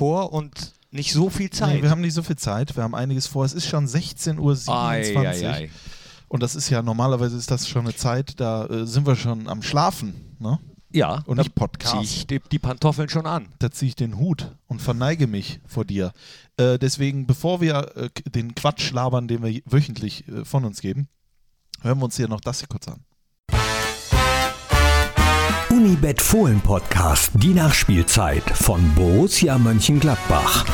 vor und nicht so viel Zeit. Nee, wir haben nicht so viel Zeit, wir haben einiges vor. Es ist schon 16.27 Uhr. Und das ist ja, normalerweise ist das schon eine Zeit, da äh, sind wir schon am Schlafen. Ne? Ja, Und nicht Podcast. zieh ich die, die Pantoffeln schon an. Da ziehe ich den Hut und verneige mich vor dir. Äh, deswegen, bevor wir äh, den Quatsch labern, den wir wöchentlich äh, von uns geben, hören wir uns hier noch das hier kurz an. Unibet Fohlen Podcast, die Nachspielzeit von Borussia Mönchengladbach.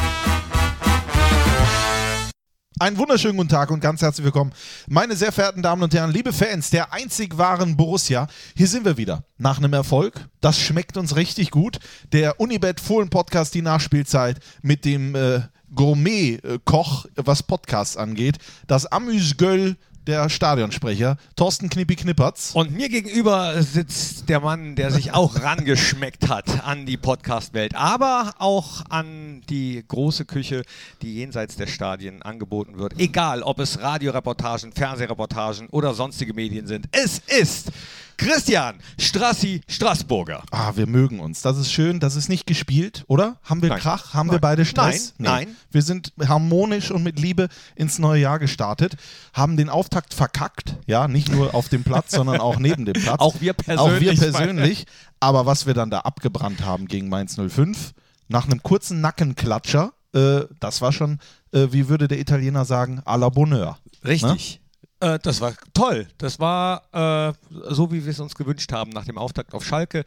Einen wunderschönen guten Tag und ganz herzlich willkommen, meine sehr verehrten Damen und Herren, liebe Fans der einzig wahren Borussia. Hier sind wir wieder nach einem Erfolg. Das schmeckt uns richtig gut. Der Unibet Fohlen Podcast, die Nachspielzeit mit dem äh, Gourmet-Koch, was Podcasts angeht. Das Amüsgöl der Stadionsprecher, Thorsten Knippi Knippertz. Und mir gegenüber sitzt der Mann, der sich auch rangeschmeckt hat an die Podcast-Welt, aber auch an die große Küche, die jenseits der Stadien angeboten wird. Egal, ob es Radioreportagen, Fernsehreportagen oder sonstige Medien sind. Es ist Christian Strassi Straßburger. Ah, wir mögen uns. Das ist schön. Das ist nicht gespielt, oder? Haben wir Nein. Krach? Haben wir Nein. beide Stress? Nein, nein. Wir sind harmonisch und mit Liebe ins neue Jahr gestartet, haben den Auftakt verkackt. Ja, nicht nur auf dem Platz, sondern auch neben dem Platz. Auch wir Auch wir persönlich. persönlich. Aber was wir dann da abgebrannt haben gegen Mainz 05, nach einem kurzen Nackenklatscher, äh, das war schon, äh, wie würde der Italiener sagen, à la Bonheur. Richtig. Äh, das war toll. Das war äh, so, wie wir es uns gewünscht haben nach dem Auftakt auf Schalke.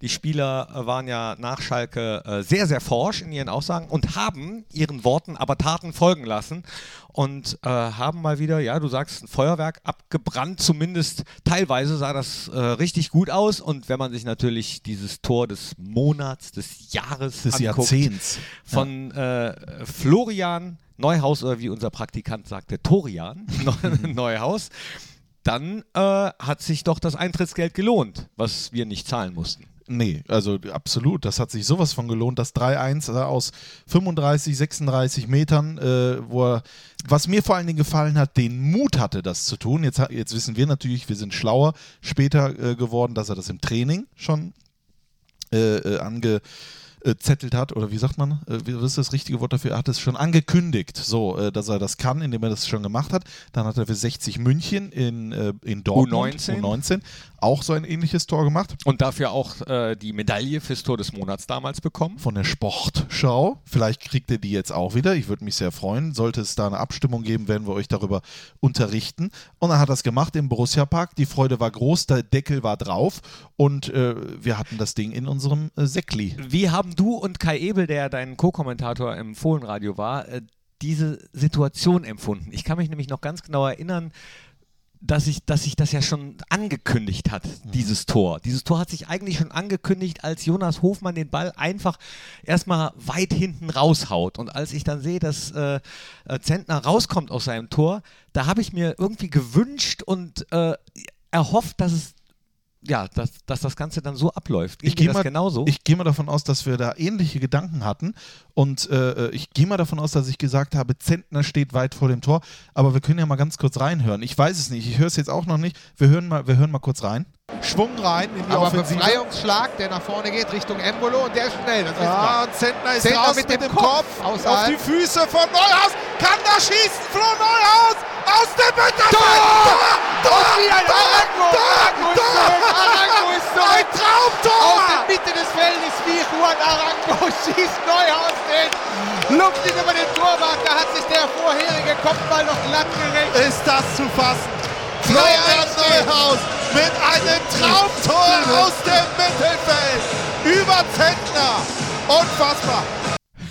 Die Spieler äh, waren ja nach Schalke äh, sehr, sehr forsch in ihren Aussagen und haben ihren Worten aber Taten folgen lassen und haben mal wieder, ja, du sagst, ein Feuerwerk abgebrannt. Zumindest teilweise sah das richtig gut aus. Und wenn man sich natürlich dieses Tor des Monats, des Jahres, Des anguckt, Jahrzehnts. von äh, Florian Neuhaus oder wie unser Praktikant sagte, Torian Neuhaus, dann äh, hat sich doch das Eintrittsgeld gelohnt, was wir nicht zahlen mussten. Nee, also absolut. Das hat sich sowas von gelohnt. Das 3-1 äh, aus 35, 36 Metern, äh, wo er, was mir vor allen Dingen gefallen hat, den Mut hatte, das zu tun. Jetzt, jetzt wissen wir natürlich, wir sind schlauer später äh, geworden, dass er das im Training schon äh, äh, angezettelt hat. Oder wie sagt man? Äh, was ist das richtige Wort dafür? Er hat es schon angekündigt, so, äh, dass er das kann, indem er das schon gemacht hat. Dann hat er für 60 München in, äh, in Dortmund, U19. U19 auch so ein ähnliches Tor gemacht. Und dafür auch äh, die Medaille fürs Tor des Monats damals bekommen. von der Sportschau. Vielleicht kriegt ihr die jetzt auch wieder. Ich würde mich sehr freuen. Sollte es da eine Abstimmung geben, werden wir euch darüber unterrichten. Und er hat das gemacht im Borussia Park. Die Freude war groß, der Deckel war drauf und äh, wir hatten das Ding in unserem äh, Säckli. Wie haben du und Kai Ebel, der dein Co-Kommentator im Fohlenradio war, äh, diese Situation empfunden? Ich kann mich nämlich noch ganz genau erinnern, dass sich dass ich das ja schon angekündigt hat, dieses Tor. Dieses Tor hat sich eigentlich schon angekündigt, als Jonas Hofmann den Ball einfach erstmal weit hinten raushaut. Und als ich dann sehe, dass äh, äh, Zentner rauskommt aus seinem Tor, da habe ich mir irgendwie gewünscht und äh, erhofft, dass es ja, dass, dass das Ganze dann so abläuft. Ich gehe mal, genauso. ich gehe mal davon aus, dass wir da ähnliche Gedanken hatten. Und äh, ich gehe mal davon aus, dass ich gesagt habe, Zentner steht weit vor dem Tor. Aber wir können ja mal ganz kurz reinhören. Ich weiß es nicht. Ich höre es jetzt auch noch nicht. Wir hören mal, wir hören mal kurz rein. Schwung rein in die Aber Offensive. Befreiungsschlag, der nach vorne geht Richtung Embolo und der ist schnell. Das und Zentner ist Zentner raus mit mit, dem Kopf Kopf, auf die Füße von Neuhaus. Kann da schießen, Flo Neuhaus aus dem Mittelfeld. Tor! Tor! Und wieder ein Tor! Arango! Tor! Arango ist Tor! Ein Traumtor! Aus der Mitte des Feldes wie Juan Arango schießt Neuhaus den. Luft über den Torwart. Da hat sich der vorherige Kopfball noch glatt gerecht. Ist das zu fassen? Florian Neuhaus mit einem Traumtor aus dem Mittelfeld über Zentner. Unfassbar.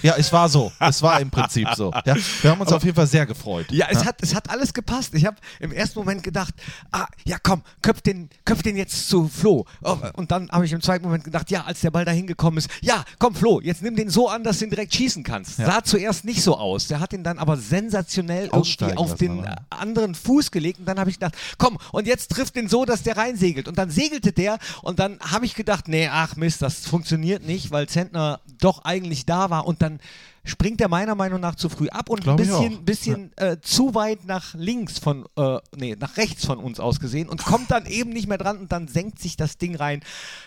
Ja, es war so. Es war im Prinzip so. Ja, wir haben uns auf jeden Fall sehr gefreut. Ja, es, Hat, es hat alles gepasst. Ich habe im ersten Moment gedacht, ah, ja komm, köpf den, köpf den jetzt zu Flo. Oh, und dann habe ich im zweiten Moment gedacht, ja, als der Ball dahin gekommen ist, ja, komm Flo, jetzt nimm den so an, dass du ihn direkt schießen kannst. Sah zuerst nicht so aus. Der hat ihn dann aber sensationell irgendwie auf den äh, anderen Fuß gelegt. Und dann habe ich gedacht, komm, und jetzt trifft den so, dass der reinsegelt. Und dann segelte der und dann habe ich gedacht, nee, ach Mist, das funktioniert nicht, weil Zentner doch eigentlich da war. Und dann dann springt er meiner Meinung nach zu früh ab und ein bisschen, bisschen äh, zu weit nach links von, äh, nee, nach rechts von uns aus gesehen und kommt dann eben nicht mehr dran und dann senkt sich das Ding rein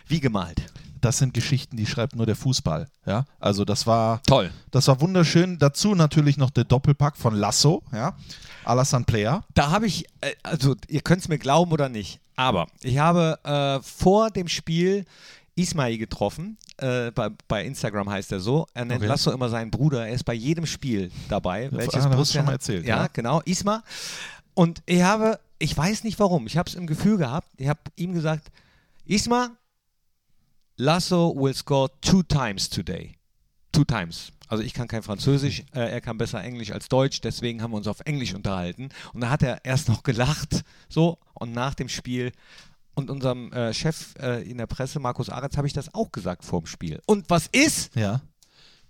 wie gemalt. Das sind Geschichten, die schreibt nur der Fußball. Ja, also das war Toll. Das war wunderschön. Dazu natürlich noch der Doppelpack von Lasso, ja. Alassane Player. Da habe ich, äh, also ihr könnt es mir glauben oder nicht, aber ich habe äh, vor dem Spiel Ismail getroffen. Äh, bei, bei Instagram heißt er so. Er nennt Okay. Lasso immer seinen Bruder. Er ist bei jedem Spiel dabei. welches ah, da hast du Borussia schon mal erzählt, Ja, ja. genau. Isma. Und ich habe, ich weiß nicht warum, ich habe es im Gefühl gehabt. Ich habe ihm gesagt, Isma, Lasso will score two times today. Two times. Also ich kann kein Französisch, äh, er kann besser Englisch als Deutsch, deswegen haben wir uns auf Englisch unterhalten. Und da hat er erst noch gelacht, so, und nach dem Spiel und unserem äh, Chef äh, in der Presse, Markus Aretz, habe ich das auch gesagt vor dem Spiel. Und was ist? Ja.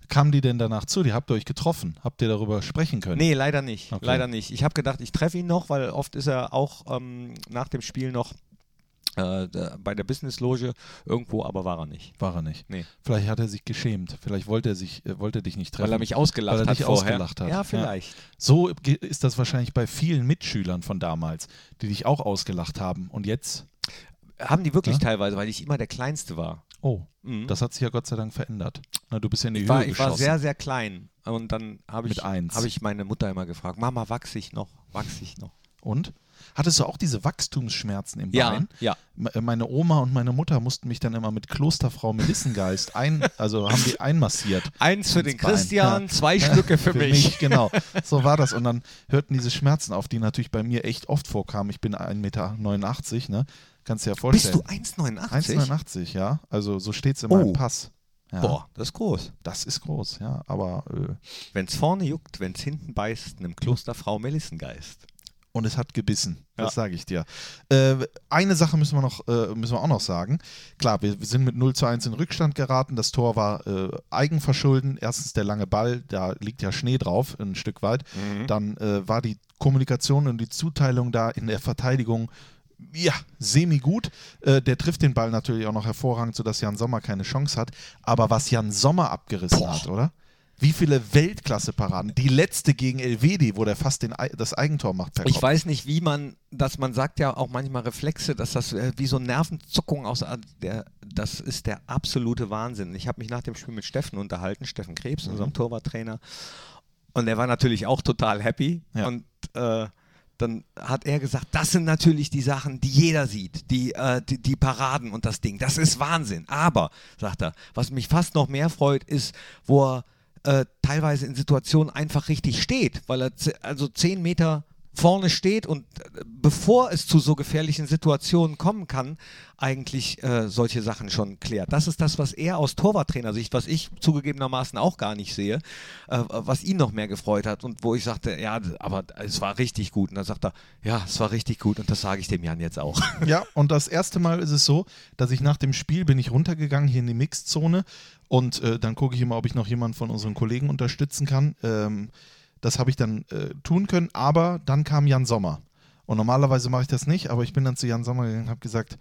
Kamen die denn danach zu? Die habt ihr euch getroffen? Habt ihr darüber sprechen können? Nee, leider nicht. Okay. Leider nicht. Ich habe gedacht, ich treffe ihn noch, weil oft ist er auch ähm, nach dem Spiel noch äh, bei der Business-Loge irgendwo, aber war er nicht. War er nicht. Nee. Vielleicht hat er sich geschämt. Vielleicht wollte er sich, äh, wollte er dich nicht treffen. Weil er mich ausgelacht Weil er hat dich vorher. ausgelacht hat. Ja, vielleicht. So ge- ist das wahrscheinlich bei vielen Mitschülern von damals, die dich auch ausgelacht haben. Und jetzt? Haben die wirklich Ja? teilweise, weil ich immer der Kleinste war. Oh, Mhm. das hat sich ja Gott sei Dank verändert. Na, du bist ja in die Ich Höhe war, ich war geschossen. sehr, sehr klein. Und dann habe ich, Mit eins. habe ich meine Mutter immer gefragt, Mama, wachse ich noch? Wachse ich noch? Und? Hattest du auch diese Wachstumsschmerzen im Ja, Bein? ja. Äh, Meine Oma und meine Mutter mussten mich dann immer mit Klosterfrau Melissengeist ein, also haben die einmassiert. Eins für den Bein. Christian, Ja. zwei Stücke für, mich. Genau, so war das. Und dann hörten diese Schmerzen auf, die natürlich bei mir echt oft vorkamen. Ich bin 1,89 Meter, ne? Kannst dir ja Bist vorstellen. du 1,89? 1,89, ja. Also so steht es in Oh. meinem Pass. Ja, Boah, das ist groß. Das ist groß, ja. Aber äh, Wenn es vorne juckt, wenn es hinten beißt, einem Klosterfrau Melissengeist. und es hat gebissen. Das Ja. sage ich dir. Äh, eine Sache müssen wir, noch, äh, müssen wir auch noch sagen. Klar, wir, wir sind mit 0 zu 1 in Rückstand geraten. Das Tor war äh, Eigenverschulden. Erstens der lange Ball, da liegt ja Schnee drauf, ein Stück weit. Dann äh, war die Kommunikation und die Zuteilung da in der Verteidigung ja, semi-gut. Äh, der trifft den Ball natürlich auch noch hervorragend, sodass Jan Sommer keine Chance hat. Aber was Jan Sommer abgerissen Boah. hat, oder? Wie viele Weltklasse-Paraden. Die letzte gegen Elvedi, wo der fast den, das Eigentor macht Ich weiß nicht, wie man, dass man sagt ja auch manchmal Reflexe, dass das äh, wie so Nervenzuckung aus äh, der, das ist der absolute Wahnsinn. Ich habe mich nach dem Spiel mit Steffen unterhalten, Steffen Krebs, Mhm. unserem Torwarttrainer, und er war natürlich auch total happy Ja. und äh, dann hat er gesagt, das sind natürlich die Sachen, die jeder sieht, die, äh, die, die Paraden und das Ding. Das ist Wahnsinn. Aber, sagt er, was mich fast noch mehr freut, ist, wo er äh, teilweise in Situationen einfach richtig steht, weil er also zehn Meter vorne steht und äh, bevor es zu so gefährlichen Situationen kommen kann, eigentlich äh, solche Sachen schon klärt. Das ist das, was er aus Torwarttrainersicht, was ich zugegebenermaßen auch gar nicht sehe, äh, was ihn noch mehr gefreut hat und wo ich sagte, ja, aber es war richtig gut. Und dann sagt er, ja, es war richtig gut und das sage ich dem Jan jetzt auch. Ja, und das erste Mal ist es so, dass ich nach dem Spiel bin ich runtergegangen hier in die Mixzone und äh, dann gucke ich immer, ob ich noch jemanden von unseren Kollegen unterstützen kann. Ähm, das habe ich dann äh, tun können, aber dann kam Jan Sommer. Und normalerweise mache ich das nicht, aber ich bin dann zu Jan Sommer gegangen und habe gesagt,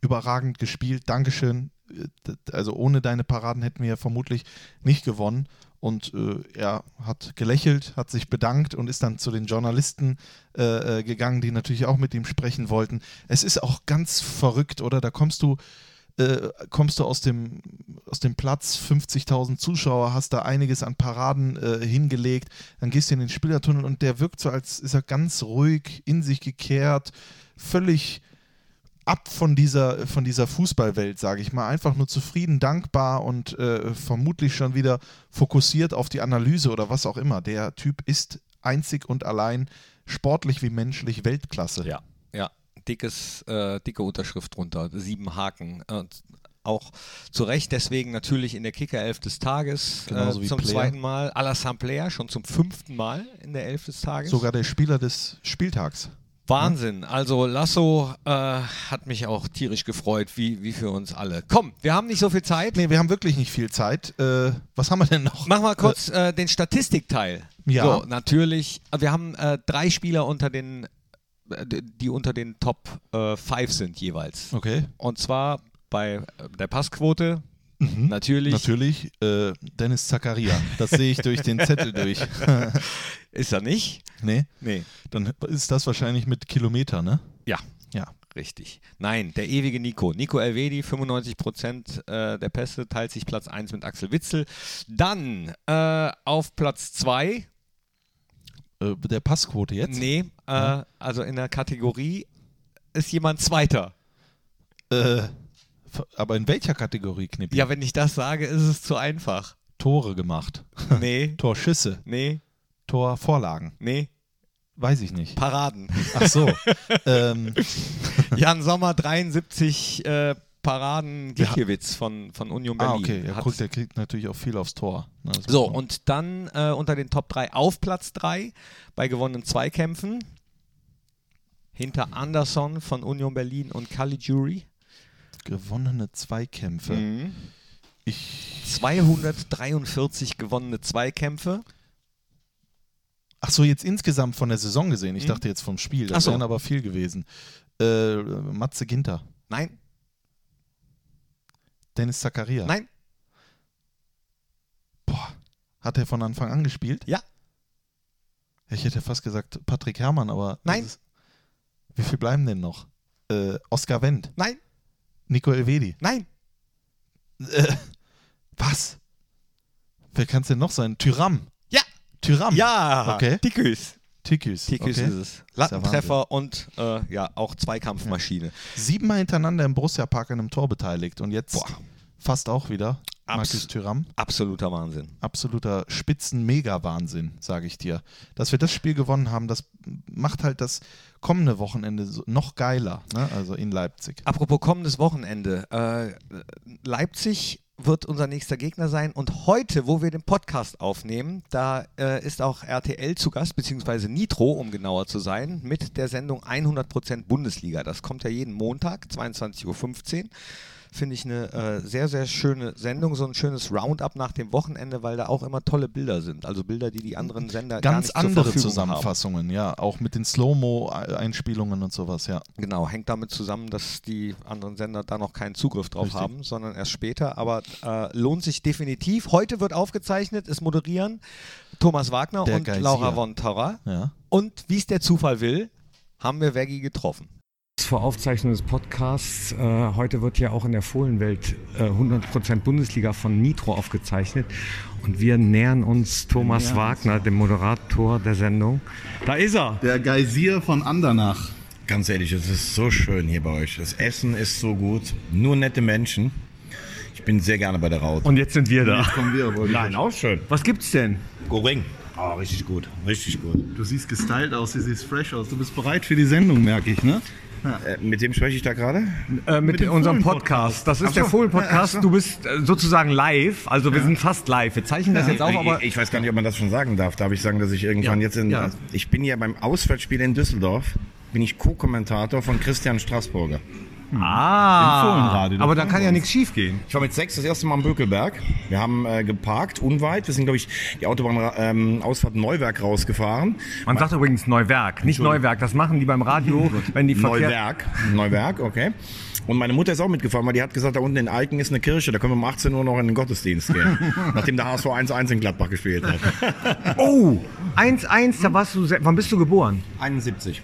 überragend gespielt, Dankeschön. Äh, Also ohne deine Paraden hätten wir ja vermutlich nicht gewonnen. Und äh, er hat gelächelt, hat sich bedankt und ist dann zu den Journalisten äh, äh, gegangen, die natürlich auch mit ihm sprechen wollten. Es ist auch ganz verrückt, oder? Da kommst du, äh, kommst du aus dem, aus dem Platz, 50.000 Zuschauer, hast da einiges an Paraden äh, hingelegt, dann gehst du in den Spielertunnel und der wirkt so, als ist er ganz ruhig, in sich gekehrt, völlig ab von dieser, von dieser Fußballwelt, sage ich mal. Einfach nur zufrieden, dankbar und äh, vermutlich schon wieder fokussiert auf die Analyse oder was auch immer. Der Typ ist einzig und allein sportlich wie menschlich Weltklasse. Ja, ja. Dickes, äh, dicke Unterschrift drunter, sieben Haken. Und auch zu Recht deswegen natürlich in der Kicker-Elf des Tages äh, wie zum Player. zweiten Mal. Alassane Player schon zum fünften Mal in der Elf des Tages. Sogar der Spieler des Spieltags. Wahnsinn. Also Lasso äh, hat mich auch tierisch gefreut, wie, wie für uns alle. Komm, wir haben nicht so viel Zeit. Nee, wir haben wirklich nicht viel Zeit. Äh, was haben wir denn noch? Mach mal kurz äh, den Statistikteil. Ja. So, natürlich. Wir haben äh, drei Spieler unter den, äh, die unter den Top 5 sind jeweils. Okay. Und zwar bei äh, der Passquote Natürlich Natürlich äh, Dennis Zakaria. Das sehe ich durch den Zettel durch. ist er nicht. nee, Nee. dann ist das wahrscheinlich mit Kilometer, ne? Ja, Ja. richtig. Nein, der ewige Nico. Nico Elvedi, 95 Prozent äh, der Pässe, teilt sich Platz 1 mit Axel Witzel. Dann äh, auf Platz 2, Äh, der Passquote jetzt? nee, äh, also in der Kategorie ist jemand Zweiter. Äh, aber in welcher Kategorie, Knippi? Ja, wenn ich das sage, ist es zu einfach. Tore gemacht. Nee, Torschüsse. nee, Torvorlagen. nee, Weiß ich nicht. Paraden. Ach so. ähm, Jan Sommer 73 äh, Paraden Gikiewicz von, von Union Berlin. ah, okay. Ja, guck, der kriegt natürlich auch viel aufs Tor. So, und dann äh, unter den Top 3 auf Platz 3 bei gewonnenen Zweikämpfen. Hinter Anderson von Union Berlin und Caligiuri. gewonnene Zweikämpfe. Mhm. Ich. 243 gewonnene Zweikämpfe. Ach so, jetzt insgesamt von der Saison gesehen. Ich Mhm. dachte jetzt vom Spiel. Das so. wären aber viel gewesen. Äh, Matze Ginter. Nein, Dennis Zakaria. nein, Boah. Hat er von Anfang an gespielt? Ja. Ich hätte fast gesagt Patrick Herrmann, aber. Nein. Ist, wie viel bleiben denn noch? Äh, Oskar Wendt. nein, Nico Elvedi. nein. Äh, was? Wer kann es denn noch sein? Tyram. Ja. Tyram. Ja, Okay. Tikus. Tikus. Tikus okay. ist es. Lattentreffer und äh, ja, auch Zweikampfmaschine. Siebenmal hintereinander im Borussia Park an einem Tor beteiligt und jetzt Boah. fast auch wieder. Abs- Markus Tyram. Absoluter Wahnsinn. Absoluter Spitzen-Mega-Wahnsinn, sage ich dir. Dass wir das Spiel gewonnen haben, das macht halt das kommende Wochenende noch geiler, ne? also in Leipzig. Apropos kommendes Wochenende. Äh, Leipzig wird unser nächster Gegner sein und heute, wo wir den Podcast aufnehmen, da äh, ist auch RTL zu Gast, beziehungsweise Nitro, um genauer zu sein, mit der Sendung 100% Bundesliga. Das kommt ja jeden Montag, 22.15 Uhr. Finde ich eine äh, sehr, sehr schöne Sendung, so ein schönes Roundup nach dem Wochenende, weil da auch immer tolle Bilder sind. Also Bilder, die die anderen Sender gar Ganz nicht andere Zusammenfassungen, ja, auch mit den Slow-Mo-Einspielungen und sowas, ja. haben. Genau, hängt damit zusammen, dass die anderen Sender da noch keinen Zugriff drauf Richtig. haben, sondern erst später. Aber äh, lohnt sich definitiv. Heute wird aufgezeichnet, es moderieren Thomas Wagner Der und Geysir. Laura von Torra. ja. Und wie es der Zufall will, haben wir Veggie getroffen. Vor Aufzeichnung des Podcasts. Äh, heute wird ja auch in der Fohlenwelt äh, 100% Bundesliga von Nitro aufgezeichnet. Und wir nähern uns Thomas Wagner, dem Moderator der Sendung. Da ist er! Der Geysir von Andernach. Ganz ehrlich, es ist so schön hier bei euch. Das Essen ist so gut, nur nette Menschen. Ich bin sehr gerne bei der Raute. Und jetzt sind wir da. Kommen wir, Nein, auch schön. Was gibt's denn? Goring. Oh, richtig gut, richtig gut. Du siehst gestylt aus, du siehst fresh aus. Du bist bereit für die Sendung, merke ich, ne? Äh, mit wem spreche ich da gerade? Äh, mit, dem unserem Fohlen-Podcast. Podcast. Das ist der Fohlen-Podcast. Du bist äh, sozusagen live. Also wir sind fast live. Wir zeichnen das jetzt auf, aber ich, ich weiß gar nicht, ob man das schon sagen darf. Darf ich sagen, dass ich irgendwann Ja, jetzt in. ja. Ich bin ja beim Auswärtsspiel in Düsseldorf. Bin ich Co-Kommentator von Christian Straßburger. Ah, Im Fohlenradio, aber da kann ja nichts schief gehen. Ich war mit sechs das erste Mal am Bökelberg. Wir haben äh, geparkt, unweit. Wir sind, glaube ich, die Autobahnausfahrt ähm, Ausfahrt Neuwerk rausgefahren. Man sagt übrigens Neuwerk, nicht Neuwerk. Das machen die beim Radio, wenn die Verkehr... Neuwerk. Neuwerk, okay. Und meine Mutter ist auch mitgefahren, weil die hat gesagt, da unten in Eiken ist eine Kirche, da können wir um 18 Uhr noch in den Gottesdienst gehen. nachdem der HSV 1-1 in Gladbach gespielt hat. Oh, 1-1, da warst du, wann bist du geboren? 71.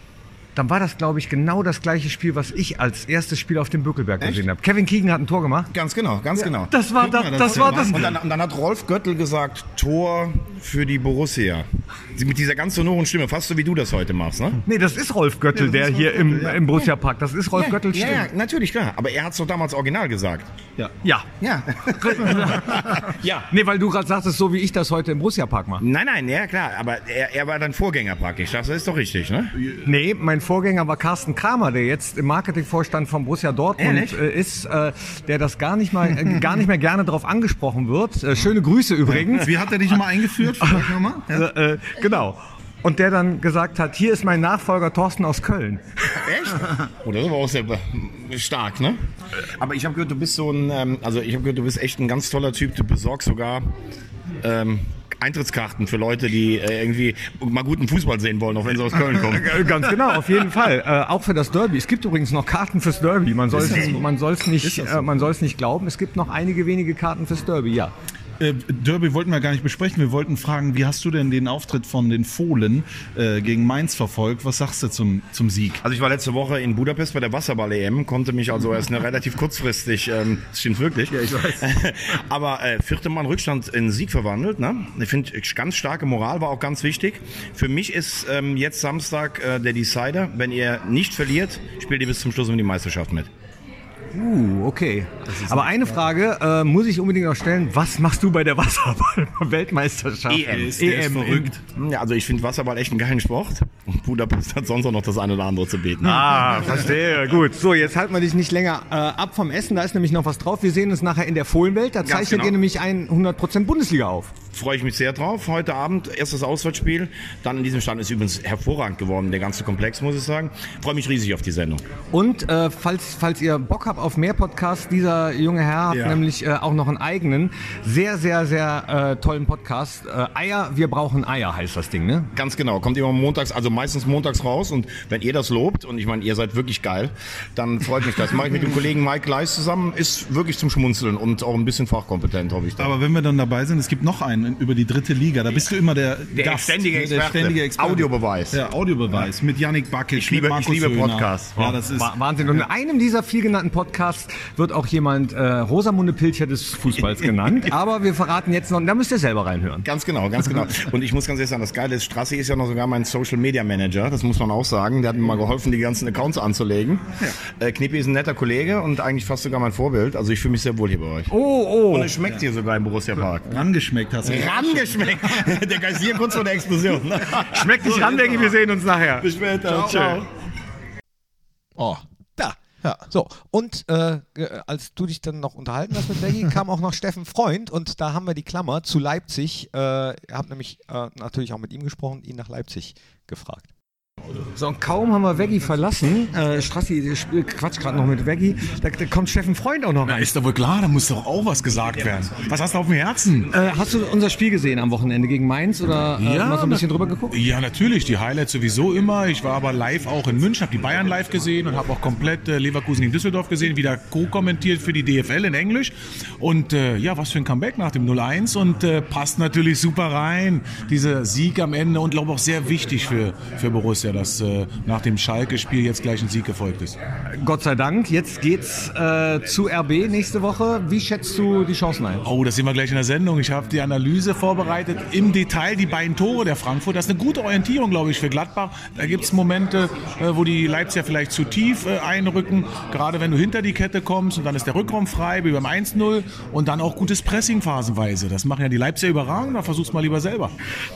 Dann war das, glaube ich, genau das gleiche Spiel, was ich als erstes Spiel auf dem Bückelberg gesehen habe. Kevin Keegan hat ein Tor gemacht. Ganz genau, ganz genau. Das war das, das, war das. Und dann, und dann hat Rolf Göttel gesagt, Tor für die Borussia. Mit dieser ganz sonoren Stimme, fast so wie du das heute machst, ne? Nee, das ist Rolf Göttel, der hier im, im Borussia Park. Das ist Rolf Göttels ja, ja, Stimme. natürlich, klar. Aber er hat es doch damals original gesagt. Ja. Ja. ja. Nee, weil du gerade sagtest, so wie ich das heute im Borussia Park mache. Nein, nein, ja klar. Aber er, er war dein Vorgänger praktisch. Das ist doch richtig, ne? Nee, mein Vorgänger war Carsten Kramer, der jetzt im Marketingvorstand von Borussia Dortmund äh, ist, äh, der das gar nicht mal, äh, gar nicht mehr gerne darauf angesprochen wird. Äh, schöne Grüße übrigens. Wie hat er dich nochmal eingeführt? Nochmal. Ja. Äh, äh, genau. Und der dann gesagt hat, hier ist mein Nachfolger Thorsten aus Köln. Echt? Oder das war auch sehr stark, ne? Aber ich habe gehört, du bist so ein, ähm, also ich habe gehört, du bist echt ein ganz toller Typ. Du besorgst sogar ähm, Eintrittskarten für Leute, die äh, irgendwie mal guten Fußball sehen wollen, auch wenn sie aus Köln kommen. Ganz genau, auf jeden Fall. Äh, auch für das Derby. Es gibt übrigens noch Karten fürs Derby. Man soll es man soll's nicht, äh, man soll's nicht glauben. Es gibt noch einige wenige Karten fürs Derby, ja. Äh, Derby wollten wir gar nicht besprechen. Wir wollten fragen, wie hast du denn den Auftritt von den Fohlen äh, gegen Mainz verfolgt? Was sagst du zum, zum Sieg? Also ich war letzte Woche in Budapest bei der Wasserball-EM, konnte mich also erst eine relativ kurzfristig, ähm, das stimmt wirklich. Ja, ich weiß. Aber äh, vierte Mann Rückstand in Sieg verwandelt. Ne? Ich finde, ganz starke Moral war auch ganz wichtig. Für mich ist ähm, jetzt Samstag äh, der Decider. Wenn ihr nicht verliert, spielt ihr bis zum Schluss um die Meisterschaft mit. Uh, okay. Aber eine Frage äh, muss ich unbedingt noch stellen. Was machst du bei der Wasserball-Weltmeisterschaft? EM. Ist, der ist verrückt. Ja, also ich finde Wasserball echt einen geilen Sport. Und Budapest hat sonst auch noch das eine oder andere zu bieten. Ah, verstehe. Gut. So, jetzt halten wir dich nicht länger äh, ab vom Essen. Da ist nämlich noch was drauf. Wir sehen uns nachher in der Fohlenwelt. Da zeichnet genau. ihr nämlich ein 100% Bundesliga auf. Freue ich mich sehr drauf. Heute Abend erstes Auswärtsspiel. Dann in diesem Stand ist übrigens hervorragend geworden, der ganze Komplex, muss ich sagen. Freue mich riesig auf die Sendung. Und äh, falls, falls ihr Bock habt auf mehr Podcasts, dieser junge Herr hat Ja. nämlich äh, auch noch einen eigenen, sehr, sehr, sehr äh, tollen Podcast. Äh, Eier, wir brauchen Eier heißt das Ding, ne? Ganz genau. Kommt immer montags, also meistens montags raus. Und wenn ihr das lobt, und ich meine, ihr seid wirklich geil, dann freut mich das. Mache ich mit dem Kollegen Mike Leis zusammen. Ist wirklich zum Schmunzeln und auch ein bisschen fachkompetent, hoffe ich. Da. Aber wenn wir dann dabei sind, es gibt noch einen über die dritte Liga. Da bist du immer der, Gast, ständige ne, der Experte. ständige Experte. Audiobeweis. Ja, Audiobeweis. Mit Yannick Backic, Ich liebe- mit Markus ich liebe. Podcasts. Ja, das ist... Wa- Wahnsinn. Und in einem dieser viel genannten Podcasts wird auch jemand äh, Rosamunde Pilcher des Fußballs genannt. Aber wir verraten jetzt noch, da müsst ihr selber reinhören. Ganz genau, ganz genau. Und ich muss ganz ehrlich sagen, das Geile ist, Strassi ist ja noch sogar mein Social Media Manager, das muss man auch sagen. Der hat mir mal geholfen, die ganzen Accounts anzulegen. Äh, Knippi ist ein netter Kollege und eigentlich fast sogar mein Vorbild. Also ich fühle mich sehr wohl hier bei euch. Oh, oh. Und es schmeckt hier sogar im Borussia Park. Rangeschmeckt hast du. Rangeschmeckt. Der Geist kurz vor der Explosion. Schmeckt nicht ran, denke ich, wir sehen uns nachher. Bis später. Ciao. Oh, Da. ja. So, und äh, als du dich dann noch unterhalten hast mit Becky, kam auch noch Steffen Freund und da haben wir die Klammer zu Leipzig. Äh, ihr habt nämlich äh, natürlich auch mit ihm gesprochen, ihn nach Leipzig gefragt. So, und kaum haben wir Veggie verlassen, äh, Strassi quatscht gerade noch mit Veggie, da, da kommt Steffen Freund auch noch Na, ist doch wohl klar, da muss doch auch was gesagt werden. Was hast du auf dem Herzen? Äh, hast du unser Spiel gesehen am Wochenende gegen Mainz oder äh, mal so ein bisschen drüber geguckt? Ja, natürlich, die Highlights sowieso immer. Ich war aber live auch in München, habe die Bayern live gesehen und habe auch komplett äh, Leverkusen gegen Düsseldorf gesehen, wieder co-kommentiert für die DFL in Englisch. Und äh, ja, was für ein Comeback nach dem 0-1 und äh, passt natürlich super rein. Dieser Sieg am Ende und glaube auch sehr wichtig für, für Borussia, dass äh, nach dem Schalke-Spiel jetzt gleich ein Sieg gefolgt ist. Gott sei Dank. Jetzt geht's äh, zu RB nächste Woche. Wie schätzt du die Chancen ein? Oh, das sehen wir gleich in der Sendung. Ich habe die Analyse vorbereitet. Im Detail die beiden Tore der Frankfurt. Das ist eine gute Orientierung, glaube ich, für Gladbach. Da gibt es Momente, äh, wo die Leipziger vielleicht zu tief äh, einrücken. Gerade wenn du hinter die Kette kommst und dann ist der Rückraum frei, wie beim 1-0. Und dann auch gutes Pressing phasenweise. Das machen ja die Leipziger überragend. Da versuch's mal lieber selber.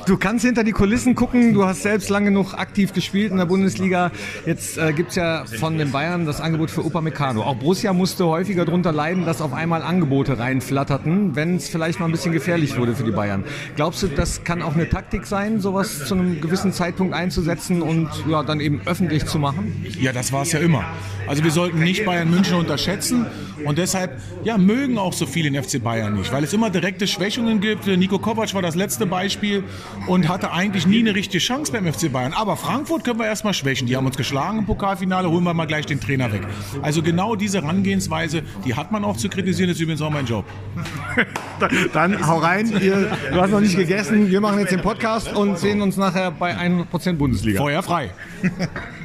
Du kannst hinter die Kulissen gucken. Du hast selbst lange genug aktiv gespielt in der Bundesliga. Jetzt äh, gibt es ja von den Bayern das Angebot für Upamecano. Auch Borussia musste häufiger darunter leiden, dass auf einmal Angebote reinflatterten, wenn es vielleicht mal ein bisschen gefährlich wurde für die Bayern. Glaubst du, das kann auch eine Taktik sein, sowas zu einem gewissen Zeitpunkt einzusetzen und ja, dann eben öffentlich zu machen? Ja, das war es ja immer. Also wir sollten nicht Bayern München unterschätzen und deshalb ja, mögen auch so viele den FC Bayern nicht, weil es immer direkte Schwächungen gibt. Nico Kovac war das letzte Beispiel und hatte eigentlich nie eine richtige Chance beim FC Bayern. Aber Frankfurt können wir erstmal schwächen. Die haben uns geschlagen im Pokalfinale, holen wir mal gleich den Trainer weg. Also genau diese Herangehensweise, die hat man auch zu kritisieren, das ist übrigens auch mein Job. Dann hau rein. Ihr, du hast noch nicht gegessen. Wir machen jetzt den Podcast und sehen uns nachher bei 100% Bundesliga. Feuer frei.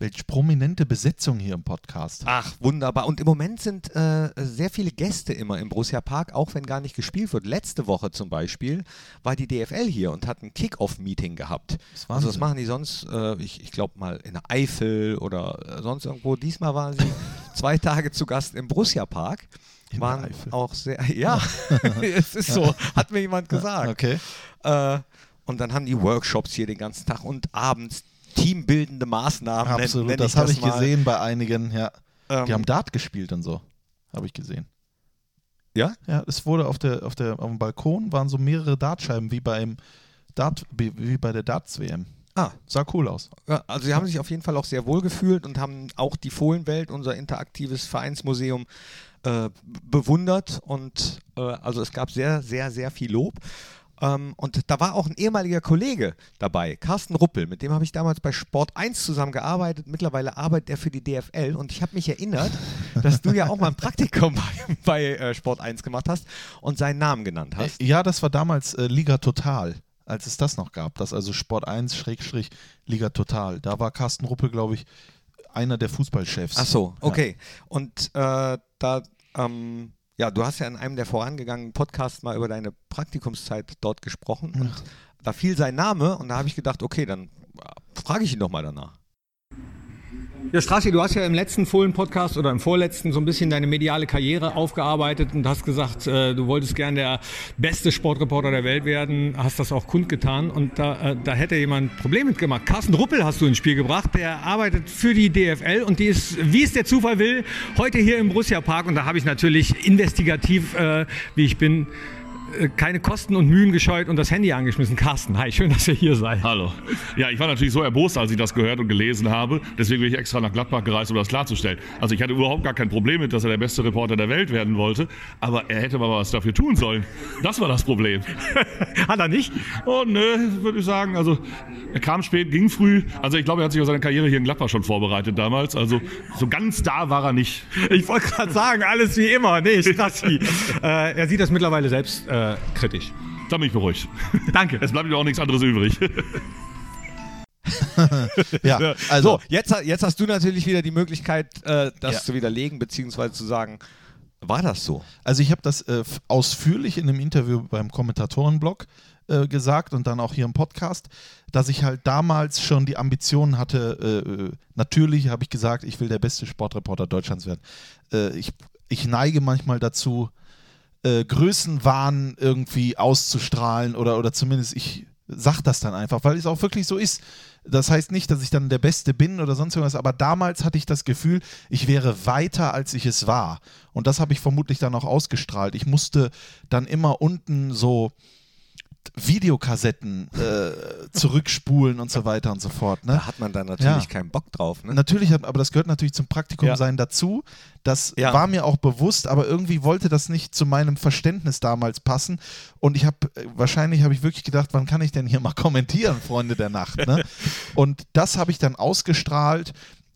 Welch prominente Besetzung hier im Podcast. Ach, wunderbar. Und im Moment sind äh, sehr viele Gäste immer im Borussia Park, auch wenn gar nicht gespielt wird. Letzte Woche zum Beispiel war die DFL hier und hat ein Kick-Off-Meeting gehabt. ist also das machen die sonst, äh, ich, ich glaube mal in der Eifel oder äh, sonst irgendwo. Diesmal waren sie zwei Tage zu Gast im Borussia Park. der Waren Eifel. auch sehr, ja, es ist so, hat mir jemand gesagt. Okay. Äh, und dann haben die Workshops hier den ganzen Tag und abends teambildende Maßnahmen. nenn- Absolut, nenn das habe ich mal. gesehen bei einigen, ja. Ähm, Die haben Dart gespielt und so. Habe ich gesehen. Ja? Ja, es wurde auf der, auf der, auf dem Balkon waren so mehrere Dartscheiben wie beim Dart, wie bei der Darts-WM. Ah, Sah cool aus. Ja, also sie haben sich auf jeden Fall auch sehr wohl gefühlt und haben auch die Fohlenwelt, unser interaktives Vereinsmuseum, äh, bewundert und äh, also es gab sehr, sehr, sehr viel Lob. Ähm, und da war auch ein ehemaliger Kollege dabei, Carsten Ruppel, mit dem habe ich damals bei Sport 1 zusammengearbeitet. Mittlerweile arbeitet er für die DFL und ich habe mich erinnert, dass du ja auch mal ein Praktikum bei, bei äh, Sport 1 gemacht hast und seinen Namen genannt hast. Ja, das war damals äh, Liga Total, als es das noch gab. Das also Sport 1 Schrägstrich Liga Total. Da war Carsten Ruppel, glaube ich, einer der Fußballchefs. Ach so, okay. Und äh, da, ähm, ja, du hast ja in einem der vorangegangenen Podcasts mal über deine Praktikumszeit dort gesprochen und da fiel sein Name und da habe ich gedacht, okay, dann frage ich ihn doch mal danach. Ja, Strassi, du hast ja im letzten Fohlen-Podcast oder im vorletzten so ein bisschen deine mediale Karriere aufgearbeitet und hast gesagt, äh, du wolltest gern der beste Sportreporter der Welt werden, hast das auch kundgetan und da, äh, da hätte jemand ein Problem mitgemacht. Carsten Ruppel hast du ins Spiel gebracht, der arbeitet für die DFL und die ist, wie es der Zufall will, heute hier im Borussia Park und da habe ich natürlich investigativ, äh, wie ich bin, keine Kosten und Mühen gescheut und das Handy angeschmissen. Carsten, hi, schön, dass ihr hier seid. Hallo. Ja, ich war natürlich so erbost, als ich das gehört und gelesen habe. Deswegen bin ich extra nach Gladbach gereist, um das klarzustellen. Also ich hatte überhaupt gar kein Problem mit, dass er der beste Reporter der Welt werden wollte. Aber er hätte mal was dafür tun sollen. Das war das Problem. Hat er nicht? Oh, nö, würde ich sagen. Also er kam spät, ging früh. Also ich glaube, er hat sich auf seine Karriere hier in Gladbach schon vorbereitet damals. Also so ganz da war er nicht. Ich wollte gerade sagen, alles wie immer. Nee, Strassi. äh, er sieht das mittlerweile selbst äh, kritisch. Da bin ich beruhigt. Danke. Es bleibt mir auch nichts anderes übrig. ja, also so, jetzt, jetzt hast du natürlich wieder die Möglichkeit, äh, das Ja. zu widerlegen, beziehungsweise zu sagen, war das so? Also ich habe das äh, ausführlich in einem Interview beim Kommentatorenblog äh, gesagt und dann auch hier im Podcast, dass ich halt damals schon die Ambitionen hatte, äh, äh, natürlich habe ich gesagt, ich will der beste Sportreporter Deutschlands werden. Äh, ich, ich neige manchmal dazu, äh, Größenwahn irgendwie auszustrahlen oder, oder zumindest ich sag das dann einfach, weil es auch wirklich so ist. Das heißt nicht, dass ich dann der Beste bin oder sonst irgendwas, aber damals hatte ich das Gefühl, ich wäre weiter, als ich es war. Und das habe ich vermutlich dann auch ausgestrahlt. Ich musste dann immer unten so Videokassetten äh, zurückspulen und so weiter und so fort. Ne? Da hat man dann natürlich Ja. keinen Bock drauf. Ne? Natürlich, hat- aber das gehört natürlich zum Praktikum Ja. sein dazu. Das Ja. war mir auch bewusst, aber irgendwie wollte das nicht zu meinem Verständnis damals passen. Und ich habe, wahrscheinlich habe ich wirklich gedacht, wann kann ich denn hier mal kommentieren, Freunde der Nacht. Ne? Und das habe ich dann ausgestrahlt.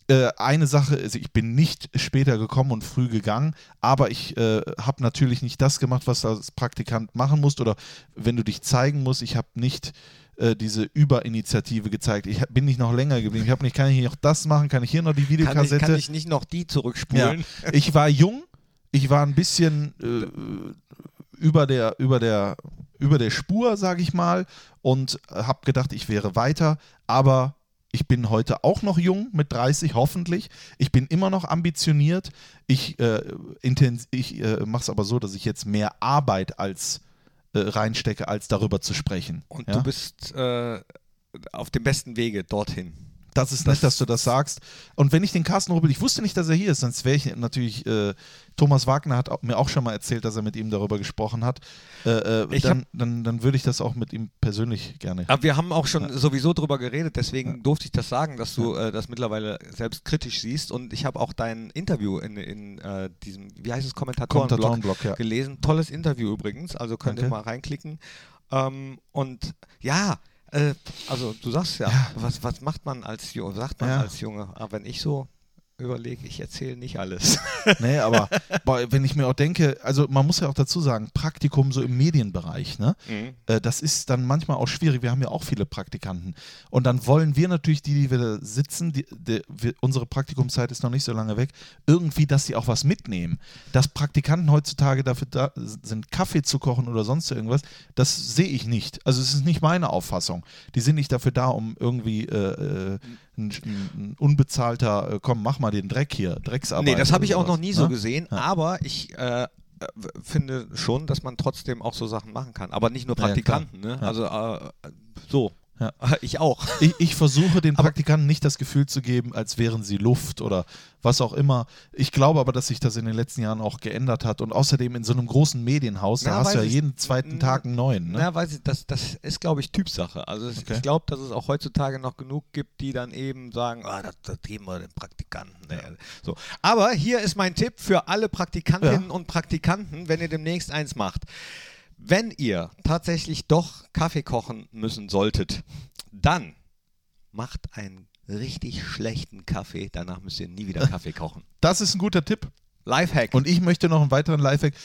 Äh, eine Sache, also ich bin nicht später gekommen und früh gegangen, aber ich äh, habe natürlich nicht das gemacht, was du als Praktikant machen musst oder wenn du dich zeigen musst. Ich habe nicht äh, diese Überinitiative gezeigt. Ich bin nicht noch länger geblieben. Ich habe nicht, kann ich hier noch das machen? Kann ich hier noch die kann, ich, Videokassette? kann ich nicht noch die zurückspulen? Ja. Ich war jung, ich war ein bisschen äh, über der, über der, über der Spur, sage ich mal, und habe gedacht, ich wäre weiter, aber ich bin heute auch noch jung, mit 30 hoffentlich. Ich bin immer noch ambitioniert. Ich, äh, ich äh, mache es aber so, dass ich jetzt mehr Arbeit als äh, reinstecke, als darüber zu sprechen. Und ja? du bist äh, auf dem besten Wege dorthin. Das ist nett, dass du das sagst. Und wenn ich den Carsten Ruppel, ich wusste nicht, dass er hier ist, sonst wäre ich natürlich, äh, Thomas Wagner hat mir auch schon mal erzählt, dass er mit ihm darüber gesprochen hat. Äh, äh, dann, dann, dann würde ich das auch mit ihm persönlich gerne. Aber wir haben auch schon sowieso drüber geredet, deswegen durfte ich das sagen, dass du äh, das mittlerweile selbst kritisch siehst. Und ich habe auch dein Interview in, in äh, diesem, wie heißt es, Kommentatorenblog ja. gelesen. Tolles Interview übrigens, also könnt ihr Danke. mal reinklicken. Ähm, und ja, äh, also du sagst ja, Ja. Was, was macht man als Junge, sagt man Ja. als Junge? Aber wenn ich so überlege, ich erzähle nicht alles. Nee, aber boah, wenn ich mir auch denke, also man muss ja auch dazu sagen, Praktikum so im Medienbereich, ne? Äh, das ist dann manchmal auch schwierig. Wir haben ja auch viele Praktikanten. Und dann wollen wir natürlich, die, die wir da sitzen, die, die, wir, unsere Praktikumszeit ist noch nicht so lange weg, irgendwie, dass sie auch was mitnehmen. Dass Praktikanten heutzutage dafür da sind, Kaffee zu kochen oder sonst irgendwas, das sehe ich nicht. Also es ist nicht meine Auffassung. Die sind nicht dafür da, um irgendwie äh, äh, ein, ein unbezahlter, äh, komm, mach mal den Dreck hier, Drecksarbeit. Nee, das habe ich auch noch nie so ne? gesehen, Ja. aber ich äh, w- finde schon, dass man trotzdem auch so Sachen machen kann. Aber nicht nur ja. Praktikanten, ne? Ja. Also äh, so. Ja. Ich auch. Ich, ich versuche den Praktikanten nicht das Gefühl zu geben, als wären sie Luft oder was auch immer. Ich glaube aber, dass sich das in den letzten Jahren auch geändert hat. Und außerdem in so einem großen Medienhaus, da Na, hast du ja ich- jeden zweiten Tag einen neuen. Ne? Na, weiß ich, das, das ist, glaube ich, Typsache. Also es, Okay. ich glaube, dass es auch heutzutage noch genug gibt, die dann eben sagen, ah, das, das geben wir den Praktikanten. Nee. So. Aber hier ist mein Tipp für alle Praktikantinnen und Praktikanten, wenn ihr demnächst eins macht. Wenn ihr tatsächlich doch Kaffee kochen müssen solltet, dann macht einen richtig schlechten Kaffee. Danach müsst ihr nie wieder Kaffee kochen. Das ist ein guter Tipp. Lifehack. Und ich möchte noch einen weiteren Lifehack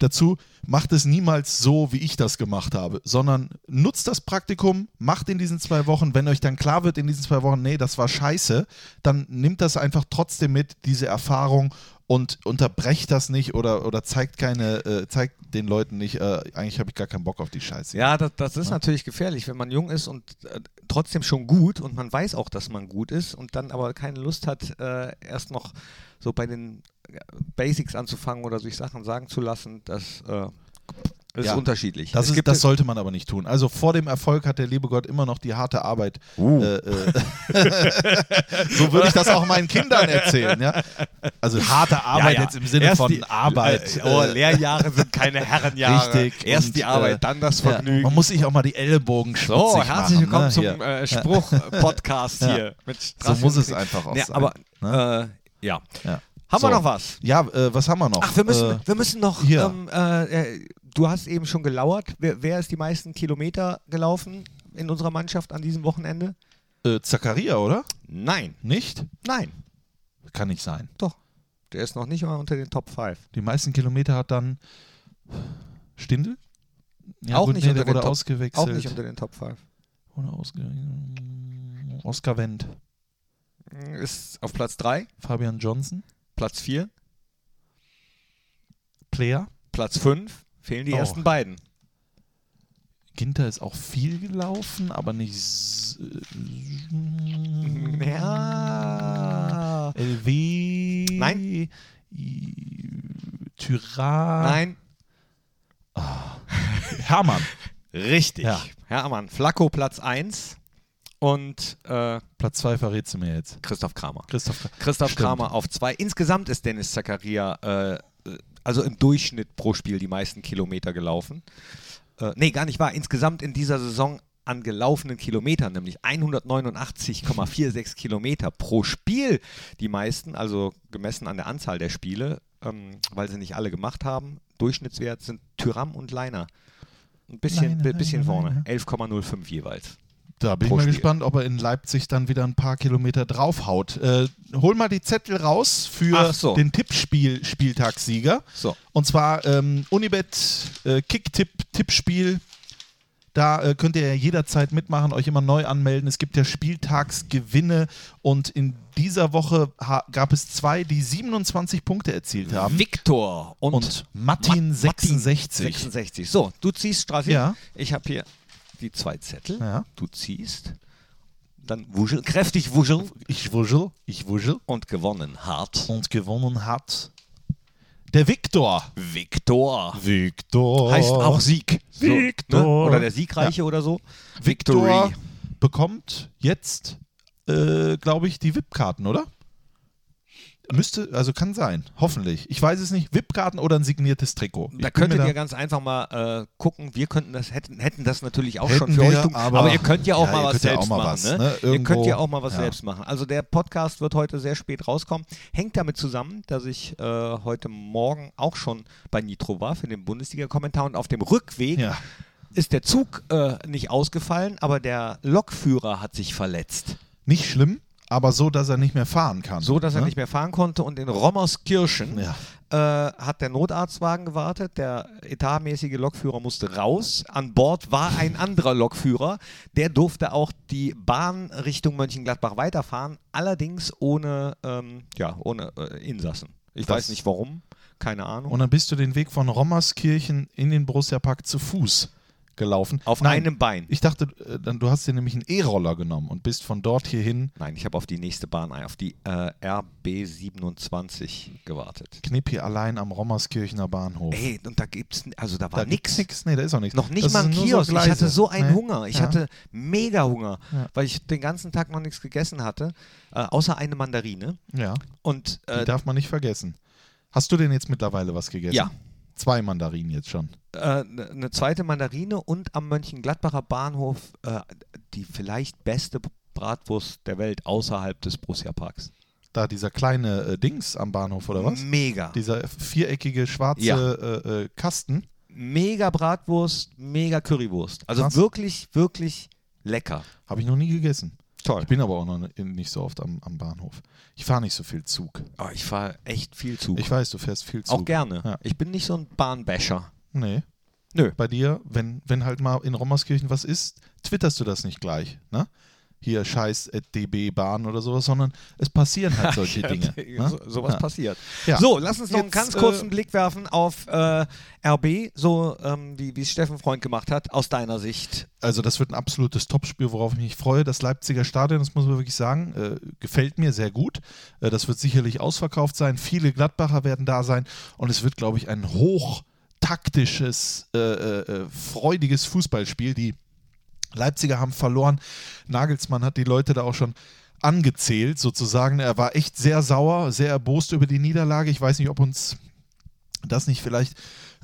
dazu. Macht es niemals so, wie ich das gemacht habe, sondern nutzt das Praktikum, macht in diesen zwei Wochen, wenn euch dann klar wird in diesen zwei Wochen, nee, das war scheiße, dann nimmt das einfach trotzdem mit, diese Erfahrung und unterbrecht das nicht oder, oder zeigt keine, äh, zeigt den Leuten nicht, äh, eigentlich habe ich gar keinen Bock auf die Scheiße. Ja, das, das ist natürlich gefährlich, wenn man jung ist und äh, trotzdem schon gut und man weiß auch, dass man gut ist und dann aber keine Lust hat, äh, erst noch so bei den äh, Basics anzufangen oder sich Sachen sagen zu lassen, das ist Ja. unterschiedlich. Das, ist, das sollte man aber nicht tun. Also vor dem Erfolg hat der liebe Gott immer noch die harte Arbeit. Uh. Äh, äh, so würde ich das auch meinen Kindern erzählen. Ja? Also harte Arbeit Ja, jetzt im Sinne Erst von die- Arbeit. Äh, oh, äh, Lehrjahre sind keine Herrenjahre. Richtig. Erst Und, die Arbeit, äh, dann das Vergnügen. man muss sich auch mal die Ellbogen so, herzlich machen, willkommen ne? zum äh, Spruch-Podcast hier. Mit So muss es einfach auch sein. Aber, ne? ja. Haben So. wir noch was? Ja, was haben wir noch? Ach, wir müssen, wir müssen noch. hier. Ähm, äh, äh, du hast eben schon gelauert. Wer, wer ist die meisten Kilometer gelaufen in unserer Mannschaft an diesem Wochenende? äh, Zakaria, oder? Nein, Nicht? nein, Kann nicht sein. doch. Der ist noch nicht mal unter den Top 5. Die meisten Kilometer hat dann Stindel? Ja, Auch gut, nicht nee, unter wurde den Top- ausgewechselt. Auch nicht unter den Top 5. Wurde ausge Oscar Wendt. Ist auf Platz 3, Fabian Johnson. Platz 4, Player. Platz 5. Fehlen die Oh. ersten beiden. Ginter ist auch viel gelaufen, aber nicht. Ja. LW. Nein. Tyrann. Nein, Hermann. richtig. Ja. Hermann, Flacco Platz 1 und äh, Platz 2 verrätst du mir jetzt. Christoph Kramer. Christoph. Christoph. Kramer auf 2. Insgesamt ist Dennis Zakaria äh, also im Durchschnitt pro Spiel die meisten Kilometer gelaufen. Äh, nee, gar nicht wahr. Insgesamt in dieser Saison an gelaufenen Kilometern, nämlich 189,46 Kilometer pro Spiel die meisten, also gemessen an der Anzahl der Spiele, ähm, weil sie nicht alle gemacht haben. Durchschnittswert sind Tyram und Leiner. Ein bisschen, Leiner, bisschen Leiner, vorne. 11,05 jeweils. Da bin ich mal Spiel. gespannt, ob er in Leipzig dann wieder ein paar Kilometer draufhaut. Äh, hol mal die Zettel raus für so. den Tippspiel-Spieltagssieger. So. Und zwar ähm, Unibet äh, Kick-Tipp-Tippspiel. Da äh, könnt ihr ja jederzeit mitmachen, euch immer neu anmelden. Es gibt ja Spieltagsgewinne und in dieser Woche gab es zwei, die 27 Punkte erzielt haben. Victor und, Und Martin Ma- 66. 66. So, du ziehst Straße. Ja. Ich habe hier die zwei Zettel. Ja. Du ziehst. Dann wuschel, kräftig wuscheln Ich wuschel, ich wuschel. und gewonnen. Hart. Und gewonnen hat der Viktor. Victor. Victor. Heißt auch Sieg. So, Victor. Ne? Oder der Siegreiche oder so. Victor Victory. bekommt jetzt, äh, glaube ich, die VIP-Karten, oder? Müsste, also kann sein, hoffentlich. Ich weiß es nicht. VIP-Karten oder ein signiertes Trikot. Ich Da könntet ihr ganz einfach mal äh, gucken. Wir könnten das, hätten, hätten das natürlich auch schon für wir, euch tun. aber- Aber, ihr könnt ja auch Ja, mal was selbst mal machen. was, ne? ne? Ihr könnt Irgendwo- ja auch mal was ja. selbst machen. Also der Podcast wird heute sehr spät rauskommen. Hängt damit zusammen, dass ich äh, heute Morgen auch schon bei Nitro war für den Bundesliga-Kommentar und auf dem Rückweg Ja. ist der Zug äh, nicht ausgefallen, aber der Lokführer hat sich verletzt. Nicht schlimm, aber so, dass er nicht mehr fahren kann. So, dass er ne? nicht mehr fahren konnte und in Rommerskirchen Ja. äh, hat der Notarztwagen gewartet. Der etatmäßige Lokführer musste raus. An Bord war ein anderer Lokführer. Der durfte auch die Bahn Richtung Mönchengladbach weiterfahren, allerdings ohne, ähm, ja, ohne äh, Insassen. Ich Das- weiß nicht warum, keine Ahnung. Und dann bist du den Weg von Rommerskirchen in den Borussia Park zu Fuß gelaufen. Auf Nein, einem Bein. Ich dachte, äh, du hast dir nämlich einen E-Roller genommen und bist von dort hierhin Nein, ich habe auf die nächste Bahn, ein, auf die äh, RB27 gewartet. knipp hier allein am Rommerskirchener Bahnhof. Ey, und da gibt's, also da war da nix. nix. Nee, da ist auch nichts. Noch nicht Das mal ein Kiosk. ich Gleise. hatte so einen Nee. Hunger. Ich Ja. hatte mega Hunger, Ja. weil ich den ganzen Tag noch nichts gegessen hatte, äh, außer eine Mandarine. Ja, Und die äh, darf man nicht vergessen. Hast du denn jetzt mittlerweile was gegessen? Ja. Zwei Mandarinen jetzt schon. eine ne zweite Mandarine und am Mönchengladbacher Bahnhof äh, die vielleicht beste Bratwurst der Welt außerhalb des Borussia Parks. Da dieser kleine äh, Dings am Bahnhof, oder was? Mega. Dieser viereckige schwarze Ja. äh, äh, Kasten. mega Bratwurst, mega Currywurst. Also Krass. wirklich, wirklich lecker. Habe ich noch nie gegessen. Toll. Ich bin aber auch noch nicht so oft am, am Bahnhof. Ich fahre nicht so viel Zug. Oh, ich fahre echt viel Zug. Ich weiß, du fährst viel Zug. Auch gerne. Ja. Ich bin nicht so ein Bahnbäscher. Nee. Nö. Bei dir, wenn, wenn halt mal in Rommerskirchen was ist, twitterst du das nicht gleich, ne? Hier scheiß at DB Bahn oder sowas, sondern es passieren halt solche Dinge. Ne? So, sowas Ja. passiert. Ja. So, lass uns noch einen Jetzt, ganz kurzen äh, Blick werfen auf äh, RB, so ähm, wie es Steffen Freund gemacht hat, aus deiner Sicht. Also das wird ein absolutes Topspiel, worauf ich mich freue. Das Leipziger Stadion, das muss man wirklich sagen, äh, gefällt mir sehr gut. Äh, das wird sicherlich ausverkauft sein. Viele Gladbacher werden da sein und es wird, glaube ich, ein hochtaktisches, äh, äh, äh, freudiges Fußballspiel. Die Leipziger haben verloren. Nagelsmann hat die Leute da auch schon angezählt, sozusagen. Er war echt sehr sauer, sehr erbost über die Niederlage. Ich weiß nicht, ob uns das nicht vielleicht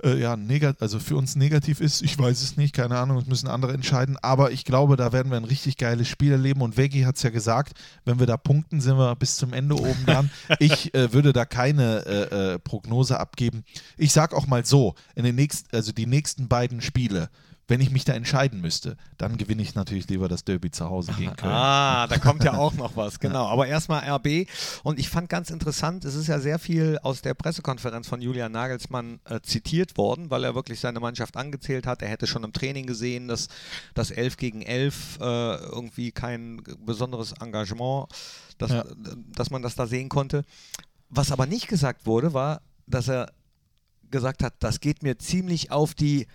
äh, ja, negat also für uns negativ ist. Ich weiß es nicht, keine Ahnung, das müssen andere entscheiden. Aber ich glaube, da werden wir ein richtig geiles Spiel erleben. Und Veggie hat es ja gesagt, wenn wir da punkten, sind wir bis zum Ende oben dran. ich äh, würde da keine äh, äh, Prognose abgeben. Ich sag auch mal so, in den nächsten, also die nächsten beiden Spiele, wenn ich mich da entscheiden müsste, dann gewinne ich natürlich lieber das Derby zu Hause gegen Köln. Ah, da kommt ja auch noch was, genau. Aber erstmal RB. Und ich fand ganz interessant, es ist ja sehr viel aus der Pressekonferenz von Julian Nagelsmann äh, zitiert worden, weil er wirklich seine Mannschaft angezählt hat. Er hätte schon im Training gesehen, dass das 11 gegen 11 äh, irgendwie kein besonderes Engagement, dass, Ja. dass man das da sehen konnte. Was aber nicht gesagt wurde, war, dass er gesagt hat, das geht mir ziemlich auf die,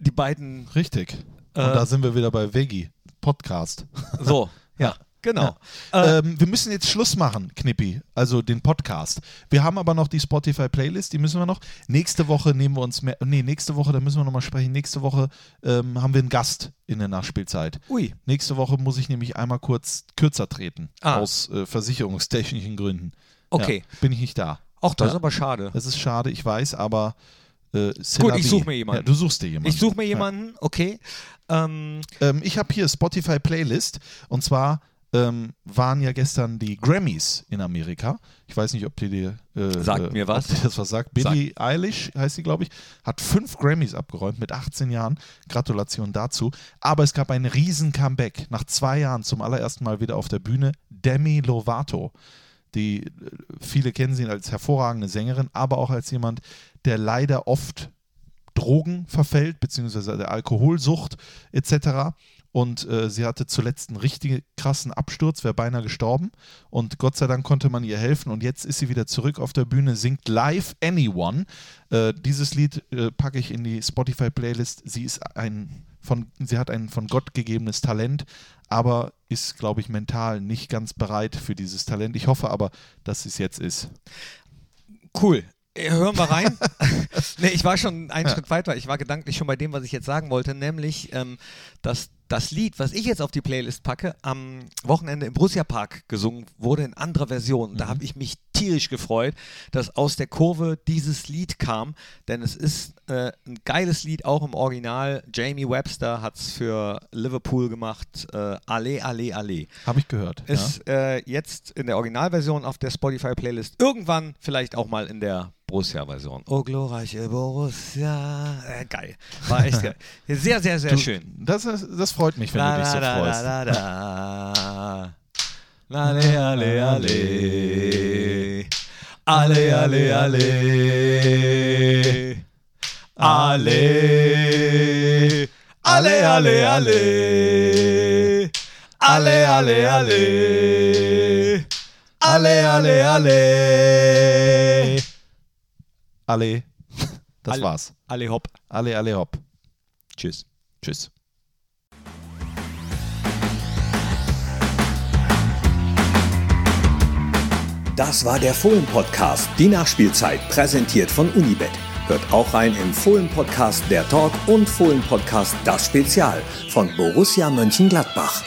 die beiden Richtig. Und Äh, da sind wir wieder bei Veggie, Podcast. So, ja, genau. Ja. Äh, ähm, wir müssen jetzt Schluss machen, Knippi, also den Podcast. Wir haben aber noch die Spotify-Playlist, die müssen wir noch. Nächste Woche nehmen wir uns mehr. Nee, nächste Woche, da müssen wir nochmal sprechen. Nächste Woche ähm, haben wir einen Gast in der Nachspielzeit. Ui. Nächste Woche muss ich nämlich einmal kurz kürzer treten. Ah. Aus äh, versicherungstechnischen Gründen. Okay. Ja, bin ich nicht da. Auch das Ja. ist aber schade. Das ist schade, ich weiß, aber. Äh, Gut, ich suche mir jemanden. Ja, du suchst dir jemanden. Ich suche mir jemanden, okay. Ähm, Ähm, ich habe hier Spotify Playlist und zwar ähm, waren ja gestern die Grammys in Amerika. Ich weiß nicht, ob die dir äh, Sagt mir was. Das was sagt. Billie Eilish heißt sie, glaube ich, hat fünf Grammys abgeräumt mit 18 Jahren. Gratulation dazu. Aber es gab ein riesen Comeback nach zwei Jahren zum allerersten Mal wieder auf der Bühne. Demi Lovato. Die äh, viele kennen sie als hervorragende Sängerin, aber auch als jemand, der leider oft Drogen verfällt, beziehungsweise der Alkoholsucht etc. Und äh, sie hatte zuletzt einen richtig krassen Absturz, wäre beinahe gestorben. Und Gott sei Dank konnte man ihr helfen. Und jetzt ist sie wieder zurück auf der Bühne, singt live Anyone. Äh, dieses Lied äh, packe ich in die Spotify-Playlist. Sie ist ein von, sie hat ein von Gott gegebenes Talent, aber ist, glaube ich, mental nicht ganz bereit für dieses Talent. Ich hoffe aber, dass es jetzt ist. cool. Äh, Hören wir rein. nee, ich war schon einen Schritt weiter. Ich war gedanklich schon bei dem, was ich jetzt sagen wollte, nämlich, ähm, dass das Lied, was ich jetzt auf die Playlist packe, am Wochenende im Borussia Park gesungen wurde in anderer Version. Da habe ich mich tierisch gefreut, dass aus der Kurve dieses Lied kam, denn es ist äh, ein geiles Lied, auch im Original. Jamie Webster hat es für Liverpool gemacht. Äh, alle, alle, alle. Habe ich gehört. ja. Ist äh, jetzt in der Originalversion auf der Spotify-Playlist. Irgendwann vielleicht auch mal in der Borussia-Version. Oh, glorreiche Borussia. Äh, geil. War echt geil. Sehr, sehr, sehr Du, schön. Das, das freut mich, wenn du dich so freust. Da, da. Ale, ale, ale. Ale, ale, ale. Ale. Ale, ale, ale. Ale, ale, ale. Ale, ale, ale. Alle. Das Alle. war's. Ale, hopp. Alle, alle, hopp. Tschüss. Tschüss. Das war der Fohlen-Podcast, die Nachspielzeit, präsentiert von Unibet. Hört auch rein im Fohlen-Podcast Der Talk und Fohlen-Podcast Das Spezial von Borussia Mönchengladbach.